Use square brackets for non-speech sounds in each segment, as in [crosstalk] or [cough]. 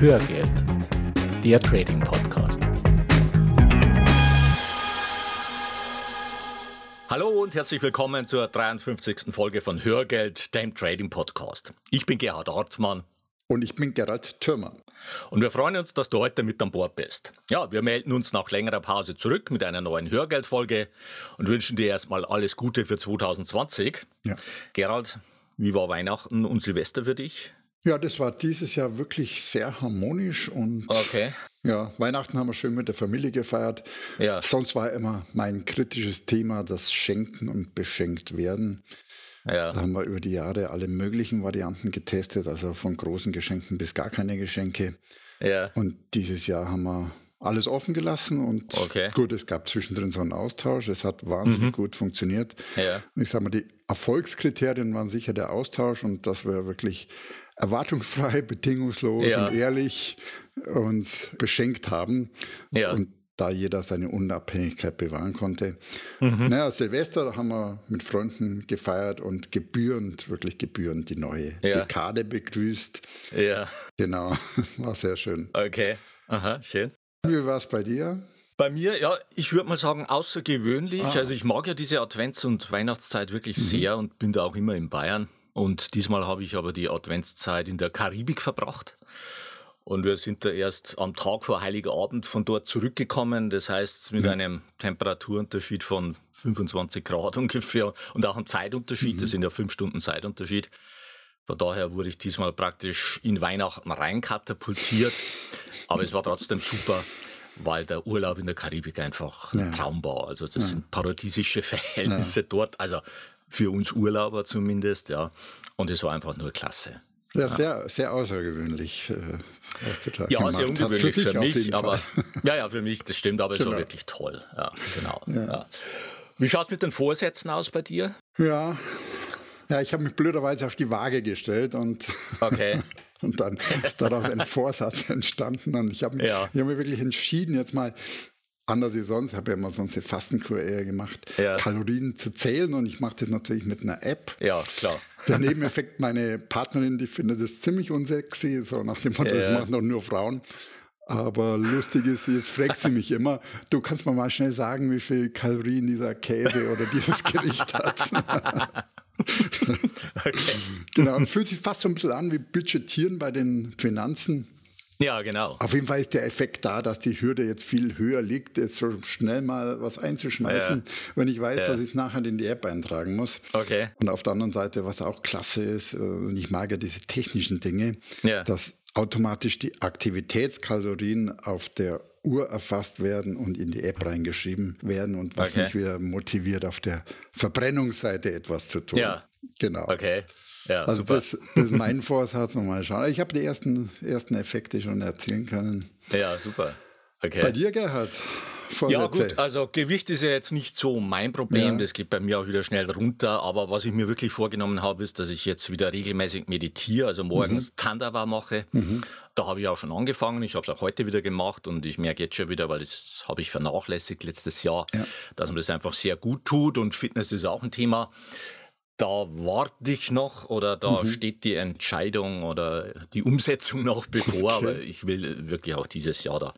Hörgeld, der Trading Podcast. Hallo und herzlich willkommen zur 53. Folge von Hörgeld, dem Trading Podcast. Ich bin Gerhard Hartmann. Und ich bin Gerald Thürmer. Und wir freuen uns, dass du heute mit an Bord bist. Ja, wir melden uns nach längerer Pause zurück mit einer neuen Hörgeldfolge und wünschen dir erstmal alles Gute für 2020. Ja. Gerald, wie war Weihnachten und Silvester für dich? Ja, das war dieses Jahr wirklich sehr harmonisch und okay. ja, Weihnachten haben wir schön mit der Familie gefeiert. Ja. Sonst war immer mein kritisches Thema das Schenken und Beschenkt werden. Ja. Da haben wir über die Jahre alle möglichen Varianten getestet, also von großen Geschenken bis gar keine Geschenke. Ja. Und dieses Jahr haben wir alles offen gelassen und okay. gut, es gab zwischendrin so einen Austausch. Es hat wahnsinnig mhm. gut funktioniert. Ja. Ich sage mal, die Erfolgskriterien waren sicher der Austausch und dass wir wirklich erwartungsfrei, bedingungslos ja. und ehrlich uns beschenkt haben. Ja. Und da jeder seine Unabhängigkeit bewahren konnte. Mhm. Naja, Silvester haben wir mit Freunden gefeiert und gebührend, wirklich gebührend die neue ja. Dekade begrüßt. Ja. Genau, [laughs] war sehr schön. Okay, aha, schön. Wie war es bei dir? Bei mir, ja, ich würde mal sagen, außergewöhnlich. Ah. Also ich mag ja diese Advents- und Weihnachtszeit wirklich mhm. sehr und bin da auch immer in Bayern. Und diesmal habe ich aber die Adventszeit in der Karibik verbracht. Und wir sind da erst am Tag vor Heiligabend von dort zurückgekommen. Das heißt, mit ja. einem Temperaturunterschied von 25 Grad [laughs] ungefähr und auch einem Zeitunterschied. Mhm. Das sind ja fünf Stunden Zeitunterschied. Von daher wurde ich diesmal praktisch in Weihnachten reinkatapultiert. Aber es war trotzdem super, weil der Urlaub in der Karibik einfach ja. ein Traum war. Also das ja. sind paradiesische [laughs] Verhältnisse dort. Also für uns Urlauber zumindest, ja. Und es war einfach nur klasse. Ja, sehr, sehr außergewöhnlich. Äh, ja, sehr ungewöhnlich für, für mich, aber ja, ja, für mich, das stimmt, aber genau. es war wirklich toll. Ja, genau. Ja. Ja. Wie schaut es mit den Vorsätzen aus bei dir? Ja, ja ich habe mich blöderweise auf die Waage gestellt und, okay. [laughs] und dann ist daraus ein Vorsatz entstanden. Und ich habe mich, ja. hab mich wirklich entschieden, jetzt mal anders wie sonst, habe ja immer sonst eine Fastenkur eher gemacht, ja. Kalorien zu zählen und ich mache das natürlich mit einer App. Ja, klar. Der Nebeneffekt, meine Partnerin, die findet das ziemlich unsexy, so nach dem Motto, ja. das machen doch nur Frauen. Aber lustig ist, jetzt fragt sie mich immer, du kannst mir mal schnell sagen, wie viel Kalorien dieser Käse oder dieses Gericht hat. [laughs] okay. Genau, es fühlt sich fast so ein bisschen an wie Budgetieren bei den Finanzen. Ja, genau. Auf jeden Fall ist der Effekt da, dass die Hürde jetzt viel höher liegt, jetzt so schnell mal was einzuschmeißen, ja. wenn ich weiß, ja. dass ich es nachher in die App eintragen muss. Okay. Und auf der anderen Seite, was auch klasse ist, äh, und ich mag ja diese technischen Dinge, ja. dass automatisch die Aktivitätskalorien auf der Uhr erfasst werden und in die App reingeschrieben werden und was okay. mich wieder motiviert, auf der Verbrennungsseite etwas zu tun. Ja. Genau. Okay. Ja, also super. Das, das ist mein [laughs] Vorsatz und mal schauen. Ich habe die ersten, ersten Effekte schon erzielen können. Ja, super. Okay. Bei dir, Gerhard? Vorsätze. Ja gut, also Gewicht ist ja jetzt nicht so mein Problem, ja. das geht bei mir auch wieder schnell runter, aber was ich mir wirklich vorgenommen habe, ist, dass ich jetzt wieder regelmäßig meditiere, also morgens mhm. Tandawa mache. Mhm. Da habe ich auch schon angefangen, ich habe es auch heute wieder gemacht und ich merke jetzt schon wieder, weil das habe ich vernachlässigt letztes Jahr, ja. dass man das einfach sehr gut tut und Fitness ist auch ein Thema. Da warte ich noch oder da mhm. steht die Entscheidung oder die Umsetzung noch bevor, [laughs] okay. aber ich will wirklich auch dieses Jahr da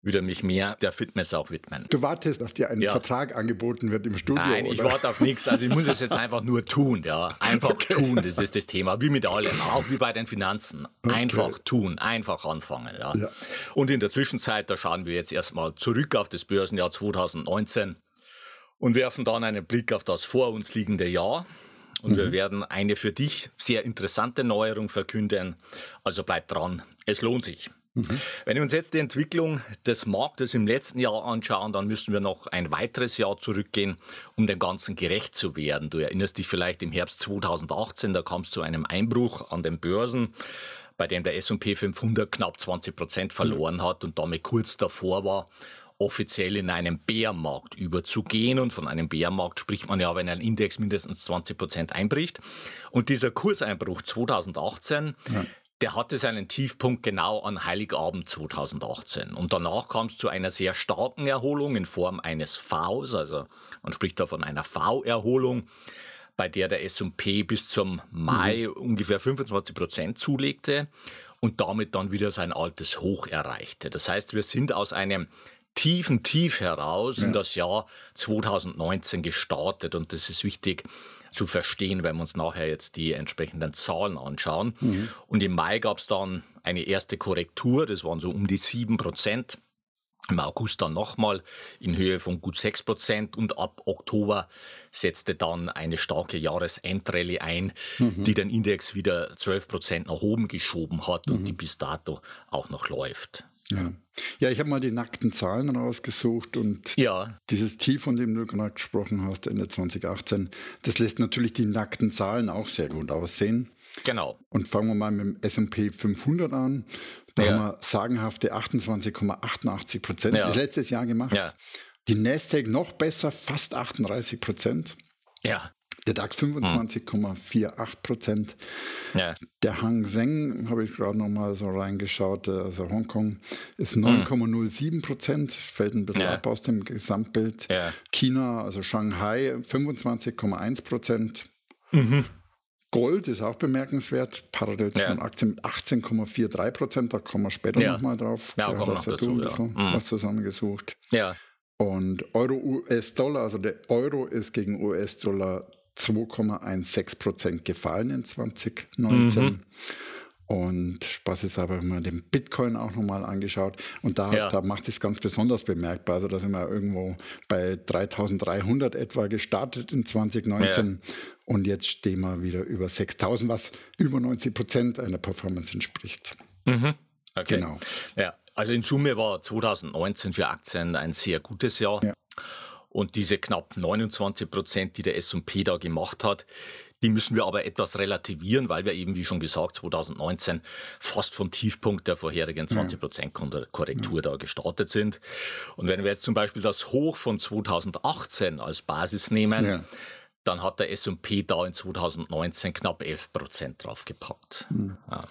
wieder mich mehr der Fitness auch widmen. Du wartest, dass dir ein ja. Vertrag angeboten wird im Studio? Nein, oder? ich warte auf nichts. Also ich muss es jetzt [laughs] einfach nur tun, ja. Einfach okay. tun, das ist das Thema. Wie mit allem, auch wie bei den Finanzen. Okay. Einfach tun, einfach anfangen, ja. ja. Und in der Zwischenzeit, da schauen wir jetzt erstmal zurück auf das Börsenjahr 2019 und werfen dann einen Blick auf das vor uns liegende Jahr. Und mhm. wir werden eine für dich sehr interessante Neuerung verkünden. Also bleib dran, es lohnt sich. Mhm. Wenn wir uns jetzt die Entwicklung des Marktes im letzten Jahr anschauen, dann müssen wir noch ein weiteres Jahr zurückgehen, um dem Ganzen gerecht zu werden. Du erinnerst dich vielleicht im Herbst 2018, da kam es zu einem Einbruch an den Börsen bei dem der S&P 500 knapp 20 Prozent verloren hat und damit kurz davor war, offiziell in einen Bärmarkt überzugehen. Und von einem Bärmarkt spricht man ja, wenn ein Index mindestens 20 Prozent einbricht. Und dieser Kurseinbruch 2018, ja. der hatte seinen Tiefpunkt genau an Heiligabend 2018. Und danach kam es zu einer sehr starken Erholung in Form eines Vs, also man spricht da von einer V-Erholung bei der der S&P bis zum Mai mhm. ungefähr 25 Prozent zulegte. und damit dann wieder sein altes Hoch erreichte. Das heißt, wir sind aus einem tiefen Tief heraus ja. in das Jahr 2019 gestartet und das ist wichtig zu verstehen, wenn wir uns nachher jetzt die entsprechenden Zahlen anschauen. Mhm. Und im Mai gab es dann eine erste Korrektur, das waren so um die 7 Prozent. Im August dann nochmal in Höhe von gut 6 Prozent und ab Oktober setzte dann eine starke Jahresendrallye ein, mhm. die den Index wieder 12 Prozent nach oben geschoben hat mhm. und die bis dato auch noch läuft. Ja, ja ich habe mal die nackten Zahlen rausgesucht und ja. dieses Tief, von dem du gerade gesprochen hast, Ende 2018, das lässt natürlich die nackten Zahlen auch sehr gut aussehen. Genau. Und fangen wir mal mit dem S&P 500 an. Da ja. haben wir sagenhafte 28,88 Prozent ja. letztes Jahr gemacht. Ja. Die Nasdaq noch besser, fast 38 Prozent. Ja. Der DAX 25,48 Prozent. Ja. Der Hang Seng, habe ich gerade noch mal so reingeschaut, also Hongkong, ist 9,07 Prozent, fällt ein bisschen ja. ab aus dem Gesamtbild. Ja. China, also Shanghai, 25,1 Prozent. Mhm. Gold ist auch bemerkenswert, parallel zu den Aktien mit 18,43 Prozent, da kommen wir später ja. nochmal drauf. Ja, wir noch dazu, ja. mhm. was zusammengesucht. Ja. Und Euro-US-Dollar, also der Euro ist gegen US-Dollar 2,16 Prozent gefallen in 2019. Mhm. Und Spaß ist aber mal den Bitcoin auch nochmal angeschaut. Und da, ja. da macht es ganz besonders bemerkbar. Also da sind wir irgendwo bei 3300 etwa gestartet in 2019. Ja. Und jetzt stehen wir wieder über 6000, was über 90 Prozent einer Performance entspricht. Mhm. Okay. Genau. Ja, also in Summe war 2019 für Aktien ein sehr gutes Jahr. Ja. Und diese knapp 29 Prozent, die der S&P da gemacht hat, die müssen wir aber etwas relativieren, weil wir eben, wie schon gesagt, 2019 fast vom Tiefpunkt der vorherigen 20 Prozent Korrektur ja. da gestartet sind. Und wenn wir jetzt zum Beispiel das Hoch von 2018 als Basis nehmen, ja. dann hat der S&P da in 2019 knapp 11 Prozent draufgepackt. Mhm. Ja.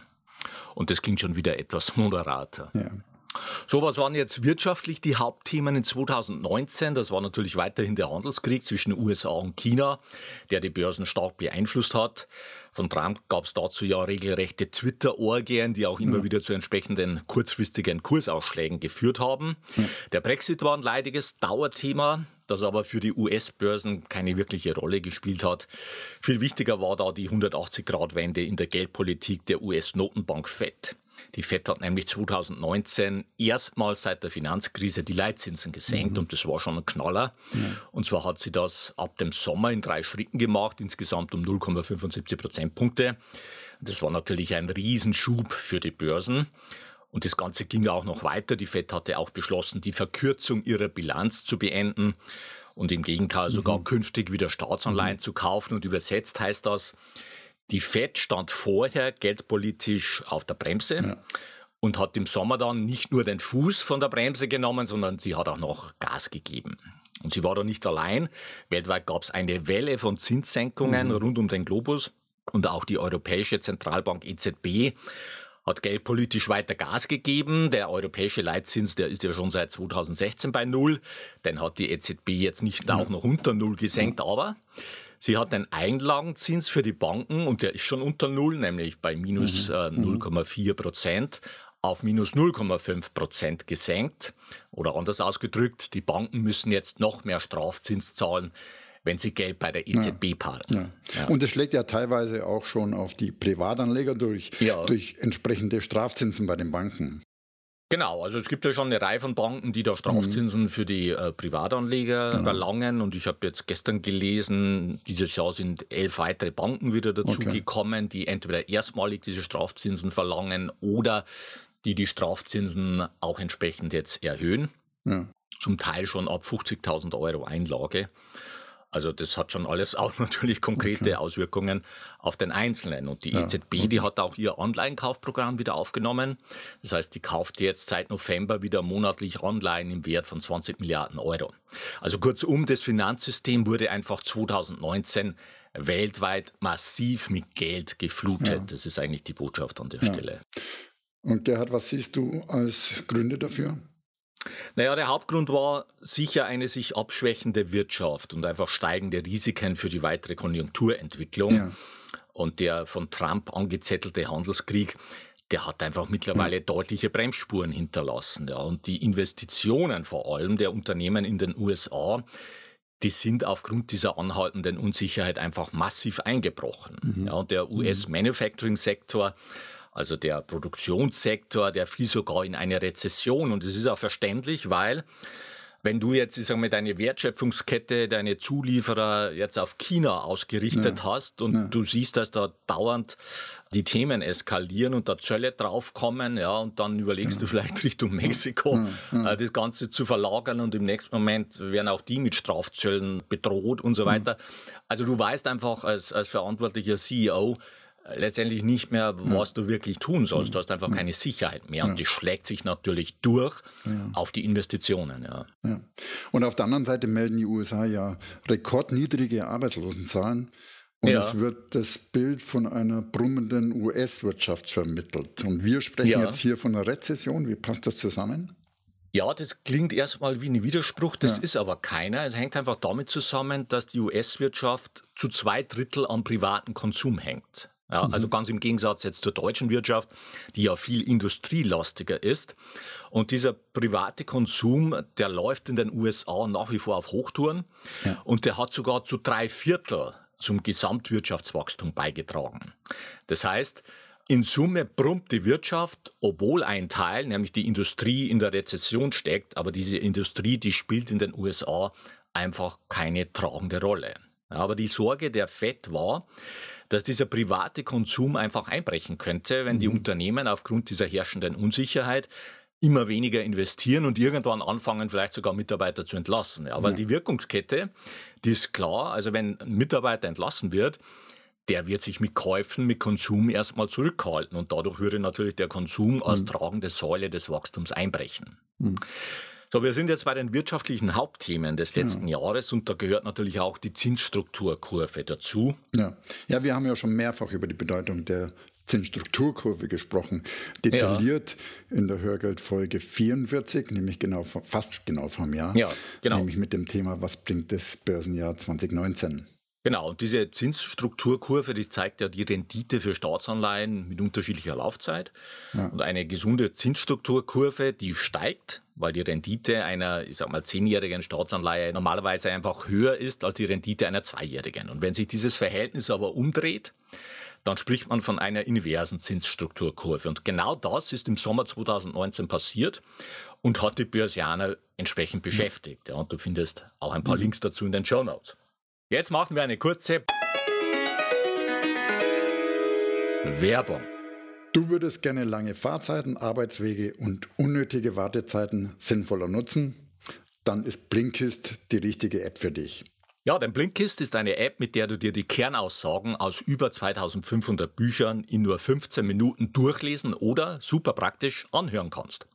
Und das klingt schon wieder etwas moderater. Ja. So, was waren jetzt wirtschaftlich die Hauptthemen in 2019? Das war natürlich weiterhin der Handelskrieg zwischen den USA und China, der die Börsen stark beeinflusst hat. Von Trump gab es dazu ja regelrechte Twitter-Orgien, die auch immer ja. wieder zu entsprechenden kurzfristigen Kursausschlägen geführt haben. Ja. Der Brexit war ein leidiges Dauerthema das aber für die US-Börsen keine wirkliche Rolle gespielt hat. Viel wichtiger war da die 180-Grad-Wende in der Geldpolitik der US-Notenbank Fed. Die FED hat nämlich 2019 erstmals seit der Finanzkrise die Leitzinsen gesenkt mhm. und das war schon ein Knaller. Ja. Und zwar hat sie das ab dem Sommer in drei Schritten gemacht, insgesamt um 0,75 Prozentpunkte. Das war natürlich ein Riesenschub für die Börsen. Und das Ganze ging auch noch weiter. Die FED hatte auch beschlossen, die Verkürzung ihrer Bilanz zu beenden und im Gegenteil sogar mhm. künftig wieder Staatsanleihen mhm. zu kaufen. Und übersetzt heißt das, die FED stand vorher geldpolitisch auf der Bremse. Ja. Und hat im Sommer dann nicht nur den Fuß von der Bremse genommen, sondern sie hat auch noch Gas gegeben. Und sie war da nicht allein. Weltweit gab es eine Welle von Zinssenkungen mhm. rund um den Globus. Und auch die Europäische Zentralbank EZB hat geldpolitisch weiter Gas gegeben. Der europäische Leitzins, der ist ja schon seit 2016 bei Null. Den hat die EZB jetzt nicht auch noch unter Null gesenkt, aber sie hat den Einlagenzins für die Banken und der ist schon unter Null, nämlich bei minus mhm. äh, 0,4 Prozent auf minus 0,5 Prozent gesenkt. Oder anders ausgedrückt, die Banken müssen jetzt noch mehr Strafzins zahlen, wenn sie Geld bei der EZB ja. parken. Ja. Ja. Und das schlägt ja teilweise auch schon auf die Privatanleger durch, durch entsprechende Strafzinsen bei den Banken. Genau, also es gibt ja schon eine Reihe von Banken, die da Strafzinsen mhm. für die äh, Privatanleger genau. verlangen. Und ich habe jetzt gestern gelesen, dieses Jahr sind elf weitere Banken wieder dazugekommen, okay. die entweder erstmalig diese Strafzinsen verlangen oder die die Strafzinsen auch entsprechend jetzt erhöhen. Ja. Zum Teil schon ab 50.000 Euro Einlage. Also das hat schon alles auch [laughs] natürlich konkrete okay. Auswirkungen auf den Einzelnen. Und die ja. EZB, die hat auch ihr Online-Kaufprogramm wieder aufgenommen. Das heißt, die kauft jetzt seit November wieder monatlich Online im Wert von 20 Milliarden Euro. Also kurzum, das Finanzsystem wurde einfach 2019 weltweit massiv mit Geld geflutet. Ja. Das ist eigentlich die Botschaft an der ja. Stelle. Und Gerhard, was siehst du als Gründe dafür? Naja, der Hauptgrund war sicher eine sich abschwächende Wirtschaft und einfach steigende Risiken für die weitere Konjunkturentwicklung. Ja. Und der von Trump angezettelte Handelskrieg, der hat einfach mittlerweile deutliche Bremsspuren hinterlassen. Ja. Und die Investitionen vor allem der Unternehmen in den USA, die sind aufgrund dieser anhaltenden Unsicherheit einfach massiv eingebrochen. Mhm. Ja, und der US-Manufacturing-Sektor, also der Produktionssektor, der fiel sogar in eine Rezession. Und das ist auch verständlich, weil wenn du jetzt, ich sag mal, deine Wertschöpfungskette, deine Zulieferer jetzt auf China ausgerichtet ja. hast und ja. du siehst, dass da dauernd die Themen eskalieren und da Zölle draufkommen, ja, und dann überlegst ja. du vielleicht Richtung Mexiko äh, das Ganze zu verlagern und im nächsten Moment werden auch die mit Strafzöllen bedroht und so weiter. Also du weißt einfach als, als verantwortlicher CEO, letztendlich nicht mehr, was ja. du wirklich tun sollst. Du hast einfach ja. keine Sicherheit mehr. Und die schlägt sich natürlich durch auf die Investitionen. Ja. Und auf der anderen Seite melden die USA ja rekordniedrige Arbeitslosenzahlen. Und es wird das Bild von einer brummenden US-Wirtschaft vermittelt. Und wir sprechen jetzt hier von einer Rezession. Wie passt das zusammen? Ja, das klingt erstmal wie ein Widerspruch, das ja. ist aber keiner. Es hängt einfach damit zusammen, dass die US-Wirtschaft zu zwei Drittel am privaten Konsum hängt. Ja, mhm. Also ganz im Gegensatz jetzt zur deutschen Wirtschaft, die ja viel industrielastiger ist. Und dieser private Konsum, der läuft in den USA nach wie vor auf Hochtouren ja. und der hat sogar zu drei Viertel zum Gesamtwirtschaftswachstum beigetragen. Das heißt, in Summe brummt die Wirtschaft, obwohl ein Teil, nämlich die Industrie, in der Rezession steckt, aber diese Industrie, die spielt in den USA einfach keine tragende Rolle. Aber die Sorge der FED war, dass dieser private Konsum einfach einbrechen könnte, wenn die mhm. Unternehmen aufgrund dieser herrschenden Unsicherheit immer weniger investieren und irgendwann anfangen, vielleicht sogar Mitarbeiter zu entlassen. Ja, weil ja. die Wirkungskette, die ist klar. Also wenn ein Mitarbeiter entlassen wird, der wird sich mit Käufen, mit Konsum erstmal zurückhalten und dadurch würde natürlich der Konsum als mhm. tragende Säule des Wachstums einbrechen. Mhm. So, wir sind jetzt bei den wirtschaftlichen Hauptthemen des letzten ja. Jahres und da gehört natürlich auch die Zinsstrukturkurve dazu. Ja. ja, wir haben ja schon mehrfach über die Bedeutung der Zinsstrukturkurve gesprochen, detailliert ja. in der Hörgeldfolge 44, nämlich genau fast genau vom Jahr, ja, genau. nämlich mit dem Thema, was bringt das Börsenjahr 2019? Genau, und diese Zinsstrukturkurve, die zeigt ja die Rendite für Staatsanleihen mit unterschiedlicher Laufzeit. Ja. Und eine gesunde Zinsstrukturkurve, die steigt, weil die Rendite einer, ich sag mal, zehnjährigen Staatsanleihe normalerweise einfach höher ist als die Rendite einer zweijährigen. Und wenn sich dieses Verhältnis aber umdreht, dann spricht man von einer inversen Zinsstrukturkurve. Und genau das ist im Sommer 2019 passiert und hat die Börsianer entsprechend beschäftigt. Ja, und du findest auch ein paar mhm. Links dazu in den Show Notes. Jetzt machen wir eine kurze Werbung. Du würdest gerne lange Fahrzeiten, Arbeitswege und unnötige Wartezeiten sinnvoller nutzen? Dann ist Blinkist die richtige App für dich. Ja, denn Blinkist ist eine App, mit der du dir die Kernaussagen aus über 2500 Büchern in nur 15 Minuten durchlesen oder super praktisch anhören kannst.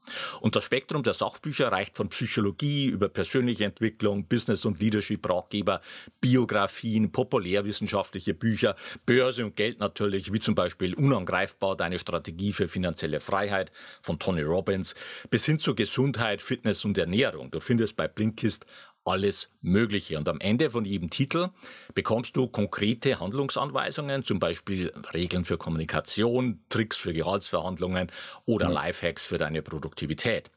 Und das Spektrum der Sachbücher reicht von Psychologie über persönliche Entwicklung, Business- und Leadership-Ratgeber, Biografien, populärwissenschaftliche Bücher, Börse und Geld natürlich, wie zum Beispiel Unangreifbar, deine Strategie für finanzielle Freiheit von Tony Robbins, bis hin zu Gesundheit, Fitness und Ernährung. Du findest bei Blinkist alles Mögliche. Und am Ende von jedem Titel bekommst du konkrete Handlungsanweisungen, zum Beispiel Regeln für Kommunikation, Tricks für Gehaltsverhandlungen oder mhm. Lifehacks für deine Produktivität.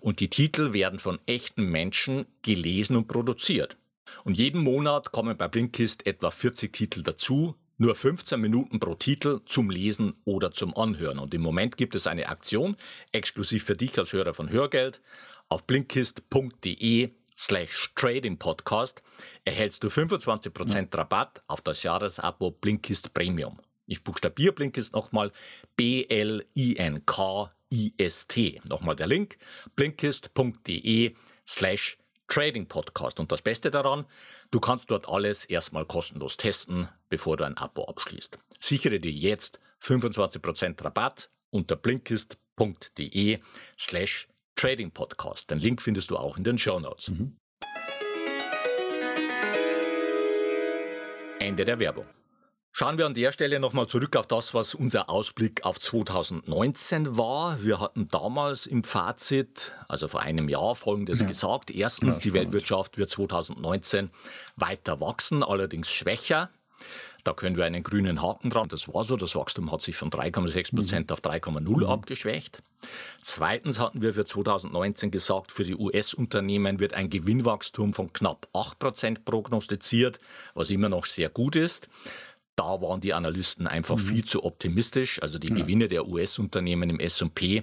Und die Titel werden von echten Menschen gelesen und produziert. Und jeden Monat kommen bei Blinkist etwa 40 Titel dazu, nur 15 Minuten pro Titel zum Lesen oder zum Anhören. Und im Moment gibt es eine Aktion, exklusiv für dich als Hörer von Hörgeld, auf blinkist.de slash Trading Podcast erhältst du 25% Rabatt auf das Jahresabo Blinkist Premium. Ich buchstabiere Blinkist nochmal B-L-I-N-K-I-S-T. Nochmal der Link blinkist.de slash Trading Podcast. Und das Beste daran, du kannst dort alles erstmal kostenlos testen, bevor du ein Abo abschließt. Sichere dir jetzt 25% Rabatt unter blinkist.de slash Trading Podcast. Den Link findest du auch in den Show Notes. Mhm. Ende der Werbung. Schauen wir an der Stelle nochmal zurück auf das, was unser Ausblick auf 2019 war. Wir hatten damals im Fazit, also vor einem Jahr, Folgendes ja. gesagt. Erstens, ja, die Weltwirtschaft wird 2019 weiter wachsen, allerdings schwächer. Da können wir einen grünen Haken dran. Das war so. Das Wachstum hat sich von 3,6 Prozent mhm. auf 3,0 mhm. abgeschwächt. Zweitens hatten wir für 2019 gesagt, für die US-Unternehmen wird ein Gewinnwachstum von knapp 8 Prozent prognostiziert, was immer noch sehr gut ist. Da waren die Analysten einfach mhm. viel zu optimistisch. Also die ja. Gewinne der US-Unternehmen im S&P,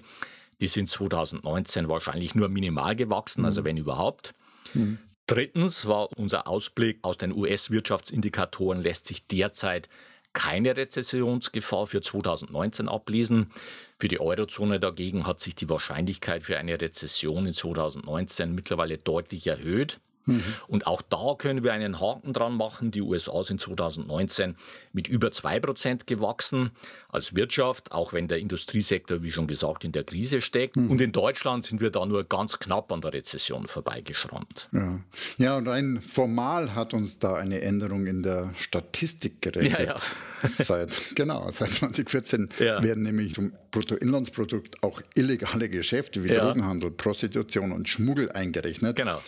die sind 2019 wahrscheinlich nur minimal gewachsen, also mhm. wenn überhaupt. Mhm. Drittens war unser Ausblick aus den US-Wirtschaftsindikatoren lässt sich derzeit keine Rezessionsgefahr für 2019 ablesen. Für die Eurozone dagegen hat sich die Wahrscheinlichkeit für eine Rezession in 2019 mittlerweile deutlich erhöht. Mhm. Und auch da können wir einen Haken dran machen. Die USA sind 2019 mit über 2% gewachsen als Wirtschaft, auch wenn der Industriesektor, wie schon gesagt, in der Krise steckt. Mhm. Und in Deutschland sind wir da nur ganz knapp an der Rezession vorbeigeschrammt. Ja. ja, und rein formal hat uns da eine Änderung in der Statistik gerettet. Ja, ja. [laughs] seit, genau, seit 2014 ja. werden nämlich zum Bruttoinlandsprodukt auch illegale Geschäfte wie Drogenhandel, Prostitution und Schmuggel eingerechnet. Genau.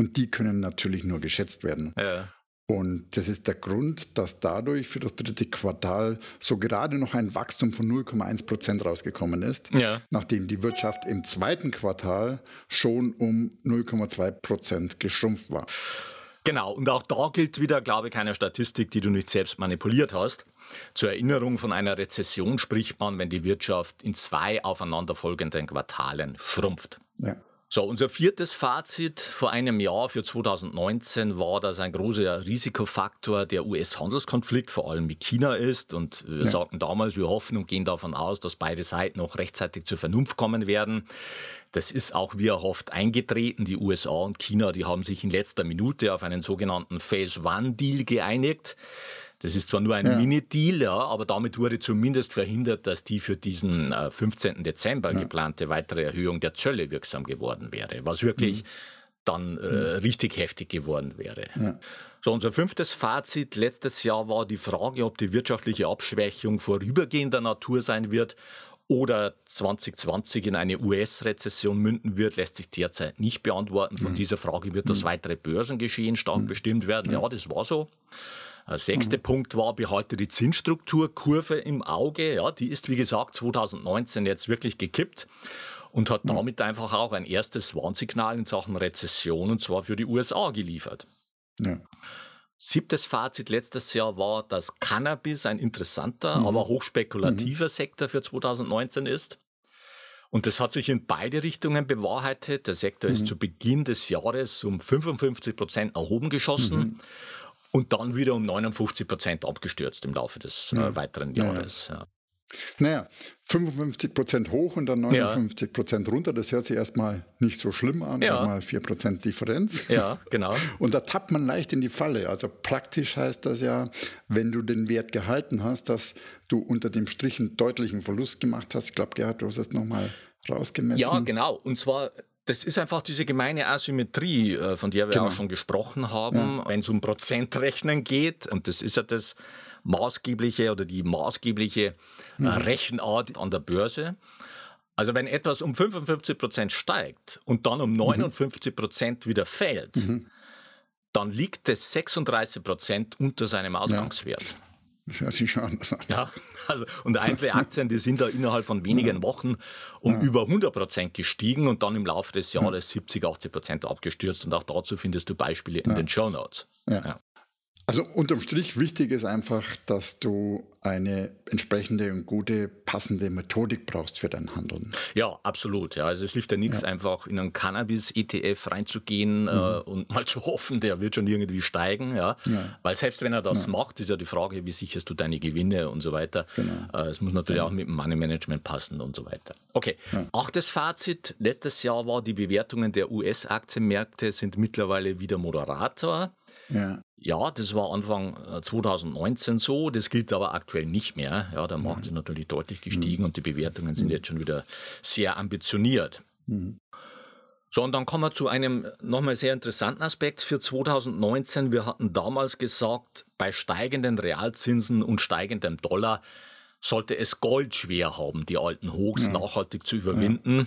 Und die können natürlich nur geschätzt werden. Ja. Und das ist der Grund, dass dadurch für das dritte Quartal so gerade noch ein Wachstum von 0,1 Prozent rausgekommen ist, ja. nachdem die Wirtschaft im zweiten Quartal schon um 0,2 Prozent geschrumpft war. Genau, und auch da gilt wieder, glaube ich, keine Statistik, die du nicht selbst manipuliert hast. Zur Erinnerung von einer Rezession spricht man, wenn die Wirtschaft in zwei aufeinanderfolgenden Quartalen schrumpft. Ja. So, unser viertes Fazit vor einem Jahr für 2019 war, dass ein großer Risikofaktor der US-Handelskonflikt vor allem mit China ist. Und wir ja. sagten damals, wir hoffen und gehen davon aus, dass beide Seiten noch rechtzeitig zur Vernunft kommen werden. Das ist auch wie erhofft eingetreten. Die USA und China, die haben sich in letzter Minute auf einen sogenannten Phase-One-Deal geeinigt. Das ist zwar nur ein ja. Mini-Deal, ja, aber damit wurde zumindest verhindert, dass die für diesen äh, 15. Dezember ja. geplante weitere Erhöhung der Zölle wirksam geworden wäre, was wirklich mhm. dann äh, mhm. richtig heftig geworden wäre. Ja. So, unser fünftes Fazit letztes Jahr war die Frage, ob die wirtschaftliche Abschwächung vorübergehender Natur sein wird oder 2020 in eine US-Rezession münden wird, lässt sich derzeit nicht beantworten. Von mhm. dieser Frage wird das mhm. weitere Börsengeschehen stark mhm. bestimmt werden. Ja, das war so. Der sechste mhm. Punkt war, behalte die Zinsstrukturkurve im Auge. Ja, die ist, wie gesagt, 2019 jetzt wirklich gekippt und hat mhm. damit einfach auch ein erstes Warnsignal in Sachen Rezession und zwar für die USA geliefert. Ja. Siebtes Fazit letztes Jahr war, dass Cannabis ein interessanter, mhm. aber hochspekulativer mhm. Sektor für 2019 ist. Und das hat sich in beide Richtungen bewahrheitet. Der Sektor ist mhm. zu Beginn des Jahres um 55 Prozent nach oben geschossen. Und dann wieder um 59 Prozent abgestürzt im Laufe des äh, weiteren Jahres. Ja. Naja, 55 Prozent hoch und dann 59 Prozent ja. runter, das hört sich erstmal nicht so schlimm an, ja. mal 4 Prozent Differenz. Ja, genau. [laughs] Und da tappt man leicht in die Falle. Also praktisch heißt das ja, wenn du den Wert gehalten hast, dass du unter dem Strich einen deutlichen Verlust gemacht hast. Ich glaube, Gerhard, du hast es nochmal rausgemessen. Ja, genau. Und zwar das ist einfach diese gemeine Asymmetrie, äh, von der wir genau. auch schon gesprochen haben, ja. wenn es um Prozentrechnen geht. Und das ist ja das maßgebliche oder die maßgebliche mhm. Rechenart an der Börse. Also wenn etwas um 55 Prozent steigt und dann um 59 Prozent wieder fällt, mhm. dann liegt es 36 Prozent unter seinem Ausgangswert. Ja. Das hört sich schon anders an. Ja, also, und einzelne Aktien, die sind da innerhalb von wenigen Wochen um ja. über 100 Prozent gestiegen und dann im Laufe des Jahres 70, 80 Prozent abgestürzt. Und auch dazu findest du Beispiele in den Show Notes. Ja. Also unterm Strich wichtig ist einfach, dass du eine entsprechende und gute, passende Methodik brauchst für dein Handeln. Ja, absolut. Ja. Also es hilft ja nichts, ja. einfach in einen Cannabis-ETF reinzugehen mhm. äh, und mal [laughs] zu hoffen, der wird schon irgendwie steigen. Ja. ja. Weil selbst wenn er das macht, ist ja die Frage, wie sicherst du deine Gewinne und so weiter. Genau. Äh, es muss natürlich auch mit dem Money Management passen und so weiter. Okay, achtes Fazit. Letztes Jahr war, die Bewertungen der US-Aktienmärkte sind mittlerweile wieder moderator. Ja. Ja, das war Anfang 2019 äh, so. Das gilt aber aktuell nicht mehr. Ja, der Markt mhm. ist natürlich deutlich gestiegen mhm. und die Bewertungen sind mhm. jetzt schon wieder sehr ambitioniert. Mhm. So, und dann kommen wir zu einem nochmal sehr interessanten Aspekt für 2019. Wir hatten damals gesagt, bei steigenden Realzinsen und steigendem Dollar sollte es Gold schwer haben, die alten Hochs ja. nachhaltig zu überwinden. Ja.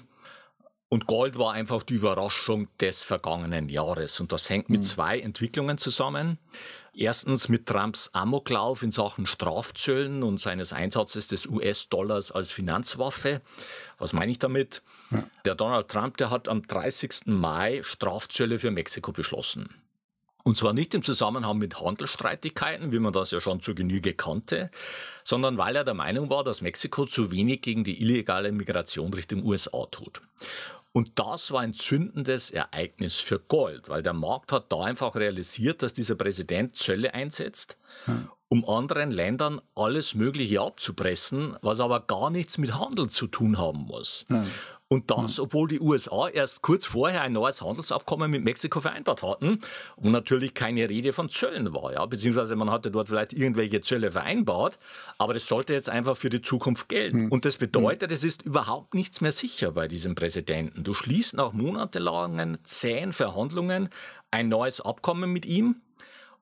Und Gold war einfach die Überraschung des vergangenen Jahres. Und das hängt mit mhm. zwei Entwicklungen zusammen. Erstens mit Trumps Amoklauf in Sachen Strafzöllen und seines Einsatzes des US-Dollars als Finanzwaffe. Was meine ich damit? Ja. Der Donald Trump, der hat am 30. Mai Strafzölle für Mexiko beschlossen. Und zwar nicht im Zusammenhang mit Handelsstreitigkeiten, wie man das ja schon zur Genüge kannte, sondern weil er der Meinung war, dass Mexiko zu wenig gegen die illegale Migration Richtung USA tut. Und das war ein zündendes Ereignis für Gold, weil der Markt hat da einfach realisiert, dass dieser Präsident Zölle einsetzt, um anderen Ländern alles Mögliche abzupressen, was aber gar nichts mit Handel zu tun haben muss. Und das, hm. obwohl die USA erst kurz vorher ein neues Handelsabkommen mit Mexiko vereinbart hatten, wo natürlich keine Rede von Zöllen war. Ja? Beziehungsweise man hatte dort vielleicht irgendwelche Zölle vereinbart, aber das sollte jetzt einfach für die Zukunft gelten. Hm. Und das bedeutet, es ist überhaupt nichts mehr sicher bei diesem Präsidenten. Du schließt nach monatelangen zähen Verhandlungen ein neues Abkommen mit ihm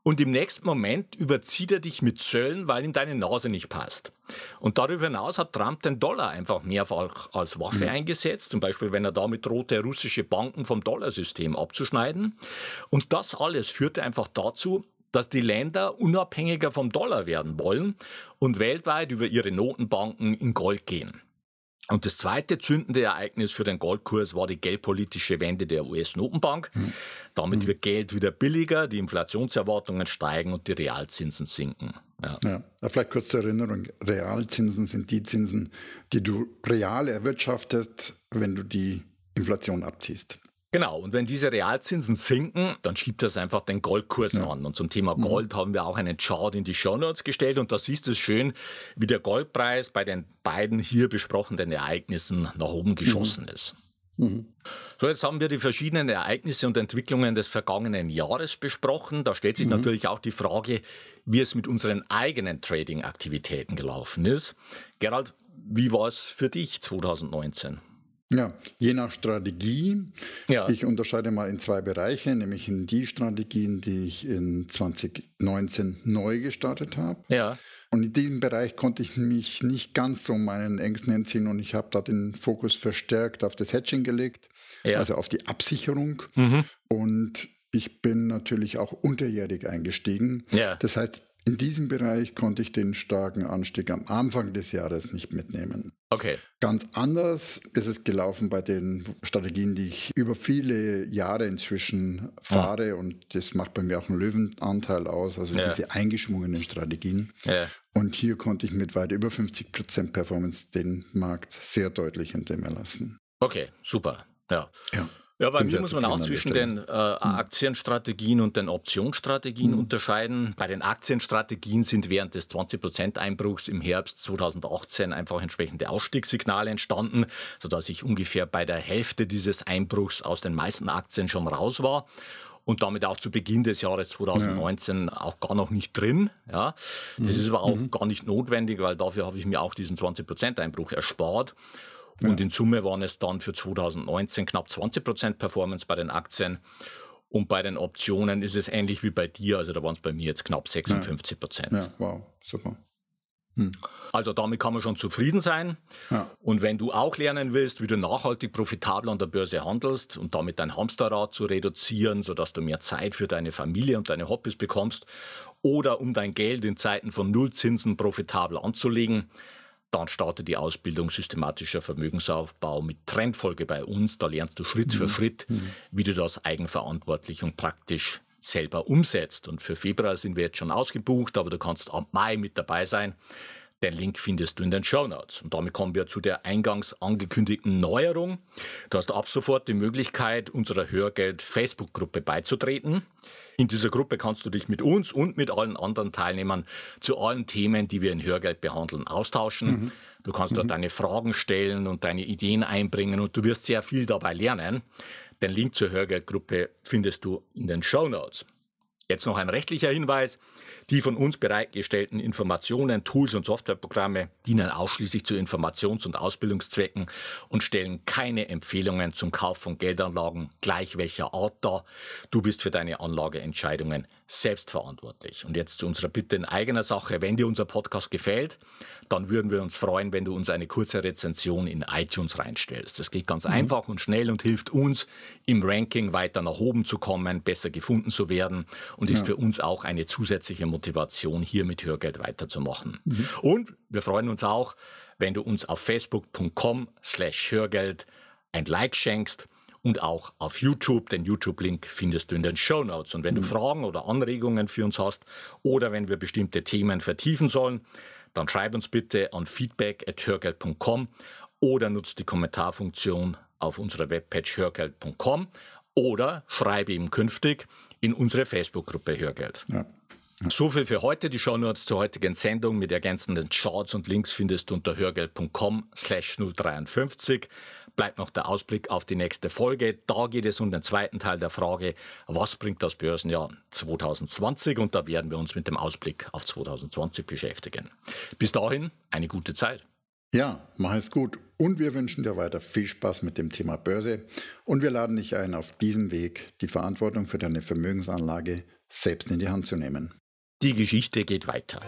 und im nächsten Moment überzieht er dich mit Zöllen, weil ihm deine Nase nicht passt. Und darüber hinaus hat Trump den Dollar einfach mehrfach als Waffe mhm. eingesetzt, zum Beispiel wenn er damit drohte, russische Banken vom Dollarsystem abzuschneiden. Und das alles führte einfach dazu, dass die Länder unabhängiger vom Dollar werden wollen und weltweit über ihre Notenbanken in Gold gehen. Und das zweite zündende Ereignis für den Goldkurs war die geldpolitische Wende der US-Notenbank. Mhm. Damit mhm. wird Geld wieder billiger, die Inflationserwartungen steigen und die Realzinsen sinken. Ja. ja. vielleicht kurz zur Erinnerung: Realzinsen sind die Zinsen, die du real erwirtschaftest, wenn du die Inflation abziehst. Genau, und wenn diese Realzinsen sinken, dann schiebt das einfach den Goldkurs ja. an. Und zum Thema mhm. Gold mhm. haben wir auch einen Chart in die Show Notes gestellt und da siehst du schön, wie der Goldpreis bei den beiden hier besprochenen Ereignissen nach oben geschossen mhm. ist. Mhm. So, jetzt haben wir die verschiedenen Ereignisse und Entwicklungen des vergangenen Jahres besprochen. Da stellt sich mhm. natürlich auch die Frage, wie es mit unseren eigenen Trading-Aktivitäten gelaufen ist. Gerald, wie war es für dich 2019? Ja, je nach Strategie. Ja. Ich unterscheide mal in zwei Bereiche, nämlich in die Strategien, die ich in 2019 neu gestartet habe. Ja. Und in diesem Bereich konnte ich mich nicht ganz so meinen Ängsten entziehen und ich habe da den Fokus verstärkt auf das Hedging gelegt, ja. also auf die Absicherung. Mhm. Und ich bin natürlich auch unterjährig eingestiegen. Ja. Das heißt, in diesem Bereich konnte ich den starken Anstieg am Anfang des Jahres nicht mitnehmen. Okay. Ganz anders ist es gelaufen bei den Strategien, die ich über viele Jahre inzwischen fahre ja. und das macht bei mir auch einen Löwenanteil aus, also ja. diese eingeschwungenen Strategien. Ja. Und hier konnte ich mit weit über 50% Performance den Markt sehr deutlich hinter mir lassen. Okay, super. Ja. ja. Ja, bei mir muss man auch zwischen den äh, hm. Aktienstrategien und den Optionsstrategien mhm. unterscheiden. Bei den Aktienstrategien sind während des 20%-Einbruchs im Herbst 2018 einfach entsprechende Ausstiegssignale entstanden, sodass ich ungefähr bei der Hälfte dieses Einbruchs aus den meisten Aktien schon raus war und damit auch zu Beginn des Jahres 2019 ja. auch gar noch nicht drin. Ja. Das mhm. ist aber auch mhm. gar nicht notwendig, weil dafür habe ich mir auch diesen 20%-Einbruch erspart. Und in Summe waren es dann für 2019 knapp 20 Prozent Performance bei den Aktien. Und bei den Optionen ist es ähnlich wie bei dir. Also da waren es bei mir jetzt knapp 56 Prozent. Ja. wow, super. Hm. Also damit kann man schon zufrieden sein. Ja. Und wenn du auch lernen willst, wie du nachhaltig profitabel an der Börse handelst und damit dein Hamsterrad zu reduzieren, sodass du mehr Zeit für deine Familie und deine Hobbys bekommst oder um dein Geld in Zeiten von Nullzinsen profitabel anzulegen, dann startet die Ausbildung systematischer Vermögensaufbau mit Trendfolge bei uns. Da lernst du Schritt mhm. für Schritt, mhm. wie du das eigenverantwortlich und praktisch selber umsetzt. Und für Februar sind wir jetzt schon ausgebucht, aber du kannst ab Mai mit dabei sein. Den Link findest du in den Show Notes. Und damit kommen wir zu der eingangs angekündigten Neuerung. Du hast ab sofort die Möglichkeit, unserer Hörgeld-Facebook-Gruppe beizutreten. In dieser Gruppe kannst du dich mit uns und mit allen anderen Teilnehmern zu allen Themen, die wir in Hörgeld behandeln, austauschen. Mhm. Du kannst dort mhm. deine Fragen stellen und deine Ideen einbringen und du wirst sehr viel dabei lernen. Den Link zur Hörgeldgruppe findest du in den Show Notes. Jetzt noch ein rechtlicher Hinweis. Die von uns bereitgestellten Informationen, Tools und Softwareprogramme dienen ausschließlich zu Informations- und Ausbildungszwecken und stellen keine Empfehlungen zum Kauf von Geldanlagen gleich welcher Art dar. Du bist für deine Anlageentscheidungen selbstverantwortlich. Und jetzt zu unserer Bitte in eigener Sache. Wenn dir unser Podcast gefällt, dann würden wir uns freuen, wenn du uns eine kurze Rezension in iTunes reinstellst. Das geht ganz mhm. einfach und schnell und hilft uns, im Ranking weiter nach oben zu kommen, besser gefunden zu werden und ist ja. für uns auch eine zusätzliche Motivation, hier mit Hörgeld weiterzumachen. Mhm. Und wir freuen uns auch, wenn du uns auf facebook.com slash Hörgeld ein Like schenkst und auch auf YouTube. Den YouTube-Link findest du in den Show Notes. Und wenn du mhm. Fragen oder Anregungen für uns hast oder wenn wir bestimmte Themen vertiefen sollen, dann schreib uns bitte an feedback.hörgeld.com oder nutzt die Kommentarfunktion auf unserer Webpage hörgeld.com oder schreibe ihm künftig in unsere Facebook-Gruppe Hörgeld. Ja. So viel für heute. Die Shownotes zur heutigen Sendung mit ergänzenden Charts und Links findest du unter hörgeld.com slash 053. Bleibt noch der Ausblick auf die nächste Folge. Da geht es um den zweiten Teil der Frage, was bringt das Börsenjahr 2020? Und da werden wir uns mit dem Ausblick auf 2020 beschäftigen. Bis dahin eine gute Zeit. Ja, mach es gut. Und wir wünschen dir weiter viel Spaß mit dem Thema Börse. Und wir laden dich ein, auf diesem Weg die Verantwortung für deine Vermögensanlage selbst in die Hand zu nehmen. Die Geschichte geht weiter.